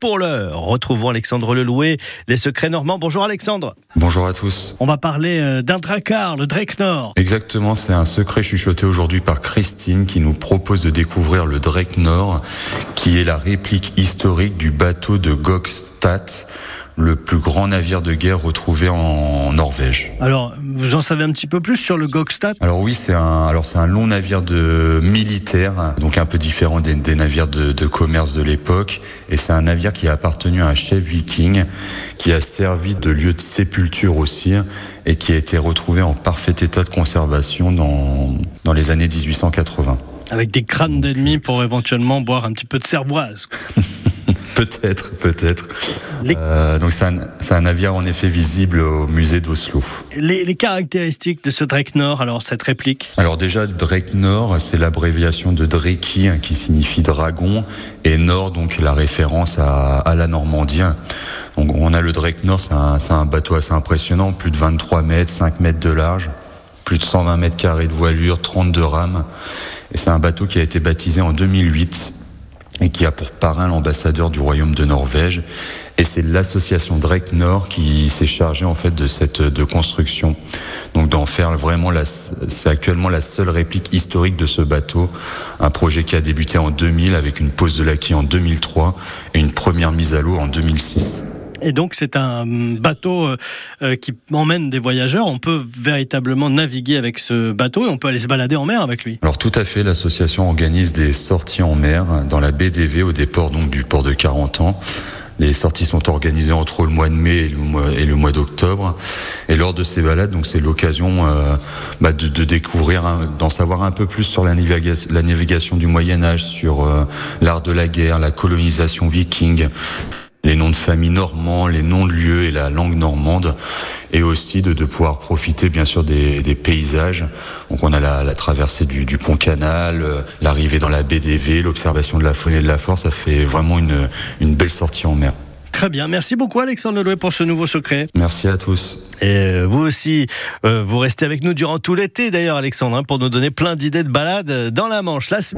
pour l'heure, retrouvons Alexandre Lelouet, les secrets normands. Bonjour Alexandre. Bonjour à tous. On va parler euh, d'un dracar, le Drake Nord. Exactement, c'est un secret chuchoté aujourd'hui par Christine qui nous propose de découvrir le Drake Nord, qui est la réplique historique du bateau de Gokstad le plus grand navire de guerre retrouvé en Norvège. Alors, vous en savez un petit peu plus sur le Gokstad? Alors oui, c'est un, alors c'est un long navire de militaire, donc un peu différent des, navires de, de, commerce de l'époque, et c'est un navire qui a appartenu à un chef viking, qui a servi de lieu de sépulture aussi, et qui a été retrouvé en parfait état de conservation dans, dans les années 1880. Avec des crânes d'ennemis pour éventuellement boire un petit peu de cervoise. Peut-être, peut-être. Euh, donc c'est un, un, navire en effet visible au musée d'Oslo. Les, les, caractéristiques de ce Drake Nord, alors cette réplique Alors déjà, Drake Nord, c'est l'abréviation de Dreki hein, qui signifie dragon et Nord donc la référence à, à la Normandie. Donc on a le Drake Nord, c'est un, un bateau assez impressionnant, plus de 23 mètres, 5 mètres de large, plus de 120 mètres carrés de voilure, 32 rames. Et c'est un bateau qui a été baptisé en 2008 et qui a pour parrain l'ambassadeur du royaume de Norvège. Et c'est l'association Drake Nord qui s'est chargée en fait de cette de construction. Donc d'en faire vraiment la, c'est actuellement la seule réplique historique de ce bateau. Un projet qui a débuté en 2000 avec une pose de laquais en 2003 et une première mise à l'eau en 2006. Et donc c'est un bateau euh, euh, qui emmène des voyageurs. On peut véritablement naviguer avec ce bateau et on peut aller se balader en mer avec lui. Alors tout à fait, l'association organise des sorties en mer dans la d'Evey au départ donc du port de 40 ans. Les sorties sont organisées entre le mois de mai et le mois, d'octobre. Et lors de ces balades, donc c'est l'occasion euh, bah, de, découvrir, d'en savoir un peu plus sur la, navigation, la navigation du Moyen Âge, sur l'art de la guerre, la colonisation viking les noms de famille normands, les noms de lieux et la langue normande, et aussi de, de pouvoir profiter bien sûr des, des, paysages. Donc on a la, la traversée du, du, pont canal, euh, l'arrivée dans la d'Evey, l'observation de la faune et de la forêt, ça fait vraiment une, une belle sortie en mer. Très bien, merci beaucoup Alexandre Lelouet pour ce nouveau secret. Merci à tous. Et euh, vous aussi, euh, vous restez avec nous durant tout l'été d'ailleurs Alexandre, hein, pour nous donner plein d'idées de balades dans la Manche. La